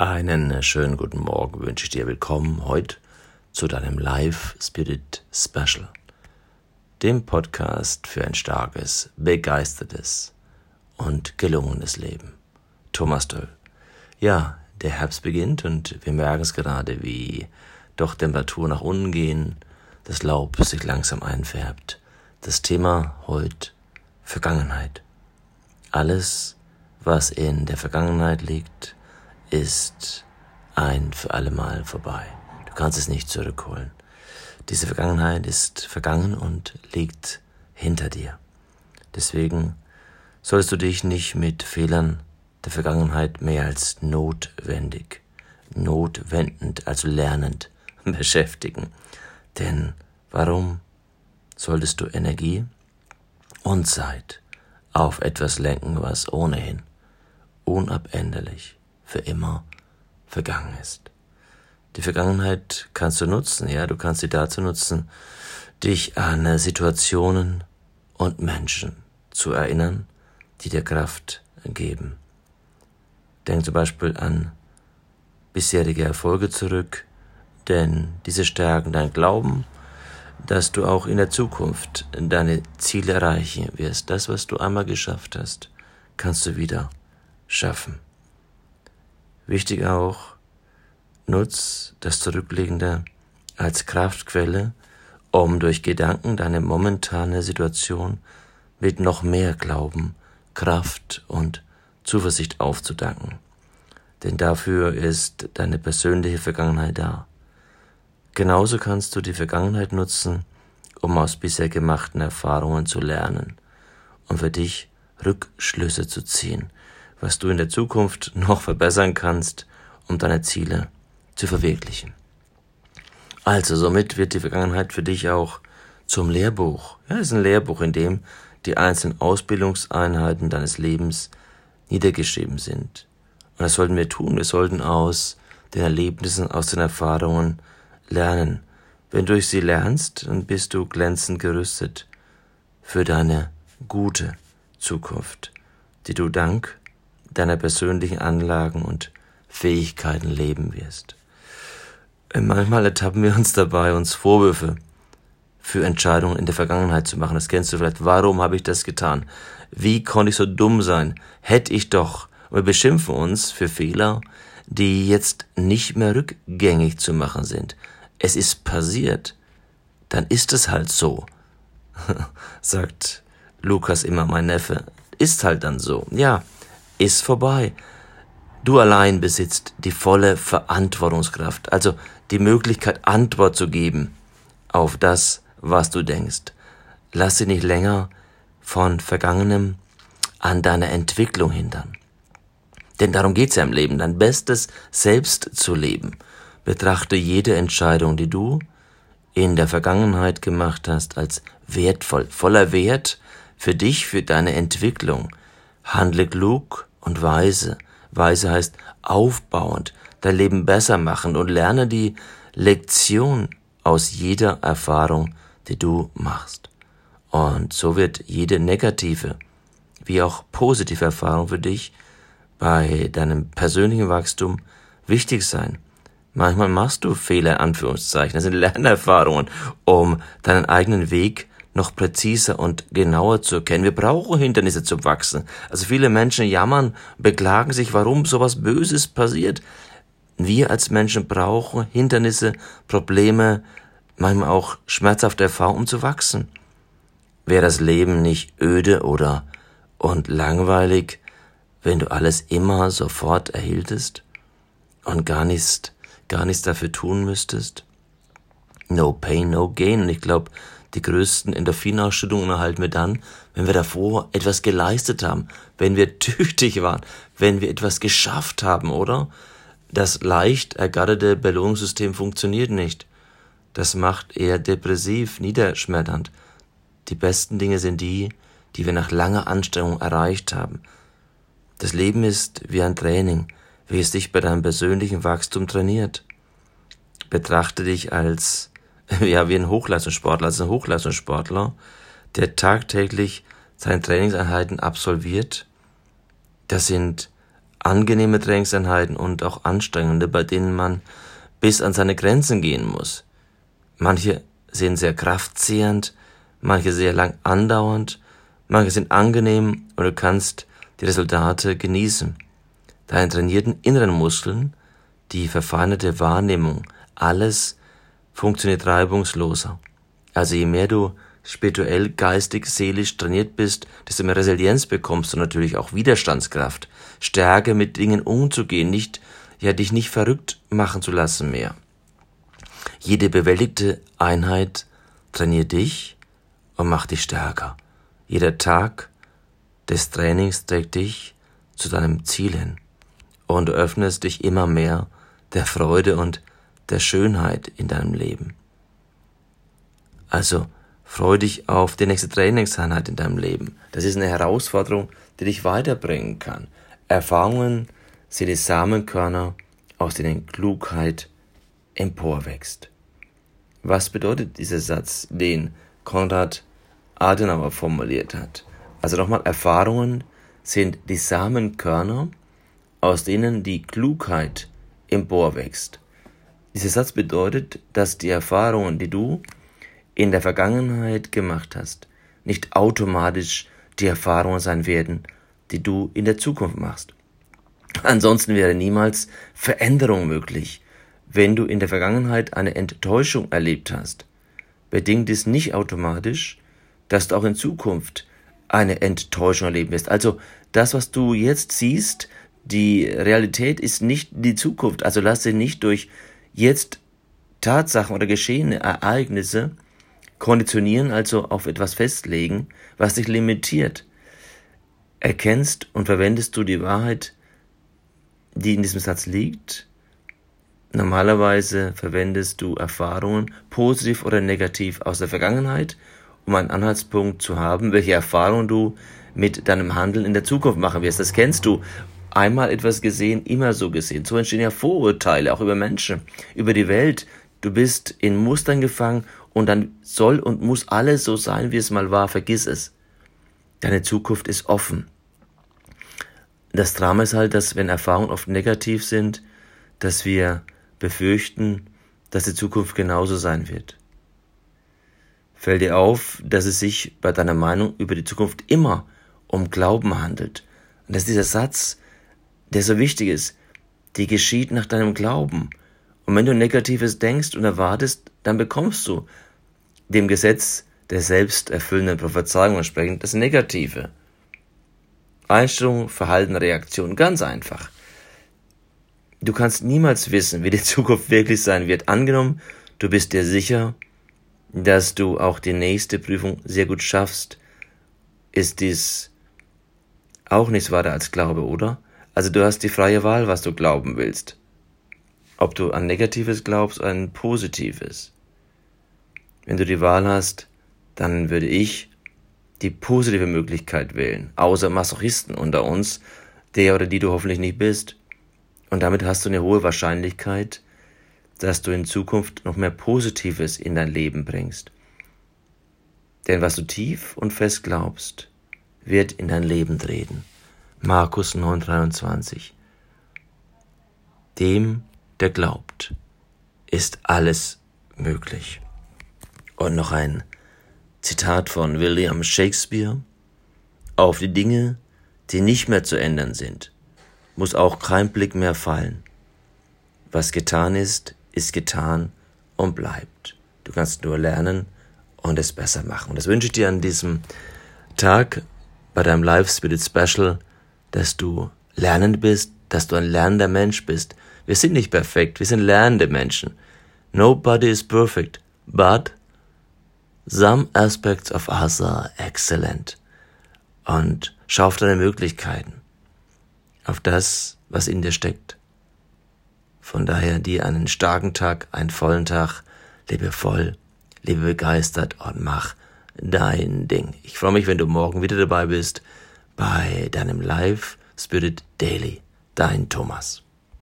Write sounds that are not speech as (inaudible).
Einen schönen guten Morgen wünsche ich dir. Willkommen heute zu deinem Live Spirit Special, dem Podcast für ein starkes, begeistertes und gelungenes Leben. Thomas Döll. Ja, der Herbst beginnt und wir merken es gerade, wie doch Temperaturen nach unten gehen, das Laub sich langsam einfärbt. Das Thema heute Vergangenheit. Alles, was in der Vergangenheit liegt, ist ein für allemal vorbei. Du kannst es nicht zurückholen. Diese Vergangenheit ist vergangen und liegt hinter dir. Deswegen sollst du dich nicht mit Fehlern der Vergangenheit mehr als notwendig, notwendend, also lernend (laughs) beschäftigen. Denn warum solltest du Energie und Zeit auf etwas lenken, was ohnehin unabänderlich für immer vergangen ist. Die Vergangenheit kannst du nutzen, ja, du kannst sie dazu nutzen, dich an Situationen und Menschen zu erinnern, die dir Kraft geben. Denk zum Beispiel an bisherige Erfolge zurück, denn diese stärken dein Glauben, dass du auch in der Zukunft deine Ziele erreichen wirst. Das, was du einmal geschafft hast, kannst du wieder schaffen. Wichtig auch, nutz das Zurückliegende als Kraftquelle, um durch Gedanken deine momentane Situation mit noch mehr Glauben, Kraft und Zuversicht aufzudanken. Denn dafür ist deine persönliche Vergangenheit da. Genauso kannst du die Vergangenheit nutzen, um aus bisher gemachten Erfahrungen zu lernen und für dich Rückschlüsse zu ziehen, was du in der Zukunft noch verbessern kannst, um deine Ziele zu verwirklichen. Also somit wird die Vergangenheit für dich auch zum Lehrbuch. Ja, es ist ein Lehrbuch, in dem die einzelnen Ausbildungseinheiten deines Lebens niedergeschrieben sind. Und das sollten wir tun. Wir sollten aus den Erlebnissen, aus den Erfahrungen lernen. Wenn du durch sie lernst, dann bist du glänzend gerüstet für deine gute Zukunft, die du dank deiner persönlichen Anlagen und Fähigkeiten leben wirst. Äh, manchmal ertappen wir uns dabei, uns Vorwürfe für Entscheidungen in der Vergangenheit zu machen. Das kennst du vielleicht. Warum habe ich das getan? Wie konnte ich so dumm sein? Hätte ich doch. Wir beschimpfen uns für Fehler, die jetzt nicht mehr rückgängig zu machen sind. Es ist passiert. Dann ist es halt so, (laughs) sagt Lukas immer, mein Neffe. Ist halt dann so. Ja, ist vorbei. Du allein besitzt die volle Verantwortungskraft, also die Möglichkeit, Antwort zu geben auf das, was du denkst. Lass sie nicht länger von Vergangenem an deiner Entwicklung hindern. Denn darum geht's ja im Leben, dein Bestes selbst zu leben. Betrachte jede Entscheidung, die du in der Vergangenheit gemacht hast, als wertvoll, voller Wert für dich, für deine Entwicklung. Handle klug und weise. Weise heißt aufbauend, dein Leben besser machen und lerne die Lektion aus jeder Erfahrung, die du machst. Und so wird jede negative wie auch positive Erfahrung für dich bei deinem persönlichen Wachstum wichtig sein. Manchmal machst du Fehler, Anführungszeichen. Das sind Lernerfahrungen, um deinen eigenen Weg noch präziser und genauer zu erkennen. Wir brauchen Hindernisse zum Wachsen. Also viele Menschen jammern, beklagen sich, warum sowas Böses passiert. Wir als Menschen brauchen Hindernisse, Probleme, manchmal auch schmerzhafte Erfahrungen, um zu wachsen. Wäre das Leben nicht öde oder und langweilig, wenn du alles immer sofort erhieltest und gar nichts, gar nichts dafür tun müsstest? No pain, no gain. Und ich glaube, die größten Endorphinausschüttungen erhalten wir dann, wenn wir davor etwas geleistet haben, wenn wir (laughs) tüchtig waren, wenn wir etwas geschafft haben, oder? Das leicht ergatterte Belohnungssystem funktioniert nicht. Das macht eher depressiv, niederschmetternd. Die besten Dinge sind die, die wir nach langer Anstrengung erreicht haben. Das Leben ist wie ein Training, welches dich bei deinem persönlichen Wachstum trainiert. Betrachte dich als (laughs) ja, wie ein Hochleistungssportler, also ein Hochleistungssportler, der tagtäglich seine Trainingseinheiten absolviert. Das sind angenehme Trainingseinheiten und auch anstrengende, bei denen man bis an seine Grenzen gehen muss. Manche sind sehr kraftzehrend, manche sehr lang andauernd, manche sind angenehm und du kannst die Resultate genießen. Deine trainierten inneren Muskeln, die verfeinerte Wahrnehmung, alles funktioniert reibungsloser. Also je mehr du spirituell, geistig, seelisch trainiert bist, desto mehr Resilienz bekommst du natürlich auch Widerstandskraft, Stärke mit Dingen umzugehen, nicht, ja, dich nicht verrückt machen zu lassen mehr. Jede bewältigte Einheit trainiert dich und macht dich stärker. Jeder Tag des Trainings trägt dich zu deinem Ziel hin und du öffnest dich immer mehr der Freude und der Schönheit in deinem Leben. Also freu dich auf die nächste Trainingseinheit in deinem Leben. Das ist eine Herausforderung, die dich weiterbringen kann. Erfahrungen sind die Samenkörner, aus denen Klugheit emporwächst. Was bedeutet dieser Satz, den Konrad Adenauer formuliert hat? Also nochmal, Erfahrungen sind die Samenkörner, aus denen die Klugheit emporwächst. Dieser Satz bedeutet, dass die Erfahrungen, die du in der Vergangenheit gemacht hast, nicht automatisch die Erfahrungen sein werden, die du in der Zukunft machst. Ansonsten wäre niemals Veränderung möglich. Wenn du in der Vergangenheit eine Enttäuschung erlebt hast, bedingt es nicht automatisch, dass du auch in Zukunft eine Enttäuschung erleben wirst. Also das, was du jetzt siehst, die Realität ist nicht die Zukunft. Also lass dich nicht durch jetzt Tatsachen oder geschehene Ereignisse Konditionieren also auf etwas festlegen, was dich limitiert. Erkennst und verwendest du die Wahrheit, die in diesem Satz liegt? Normalerweise verwendest du Erfahrungen, positiv oder negativ, aus der Vergangenheit, um einen Anhaltspunkt zu haben, welche Erfahrungen du mit deinem Handeln in der Zukunft machen wirst. Das kennst du. Einmal etwas gesehen, immer so gesehen. So entstehen ja Vorurteile, auch über Menschen, über die Welt. Du bist in Mustern gefangen und dann soll und muss alles so sein, wie es mal war. Vergiss es. Deine Zukunft ist offen. Das Drama ist halt, dass wenn Erfahrungen oft negativ sind, dass wir befürchten, dass die Zukunft genauso sein wird. Fällt dir auf, dass es sich bei deiner Meinung über die Zukunft immer um Glauben handelt. Und dass dieser Satz, der so wichtig ist, die geschieht nach deinem Glauben. Und wenn du Negatives denkst und erwartest, dann bekommst du dem Gesetz der selbsterfüllenden Prophezeiung entsprechend das Negative. Einstellung, Verhalten, Reaktion, ganz einfach. Du kannst niemals wissen, wie die (laughs) Zukunft wirklich sein wird. Angenommen, du bist dir sicher, dass du auch die nächste Prüfung sehr gut schaffst, ist dies auch nichts weiter als Glaube, oder? Also du hast die freie Wahl, was du glauben willst. Ob du an Negatives glaubst an Positives. Wenn du die Wahl hast, dann würde ich die positive Möglichkeit wählen, außer Masochisten unter uns, der oder die du hoffentlich nicht bist. Und damit hast du eine hohe Wahrscheinlichkeit, dass du in Zukunft noch mehr Positives in dein Leben bringst. Denn was du tief und fest glaubst, wird in dein Leben treten. Markus 9:23 Dem, der glaubt, ist alles möglich. Und noch ein Zitat von William Shakespeare. Auf die Dinge, die nicht mehr zu ändern sind, muss auch kein Blick mehr fallen. Was getan ist, ist getan und bleibt. Du kannst nur lernen und es besser machen. Und das wünsche ich dir an diesem Tag bei deinem Live Spirit Special, dass du lernend bist, dass du ein lernender Mensch bist. Wir sind nicht perfekt, wir sind lernende Menschen. Nobody is perfect, but Some aspects of us are excellent. Und schau auf deine Möglichkeiten, auf das, was in dir steckt. Von daher dir einen starken Tag, einen vollen Tag, lebe voll, lebe begeistert und mach dein Ding. Ich freue mich, wenn du morgen wieder dabei bist bei deinem Live Spirit Daily. Dein Thomas.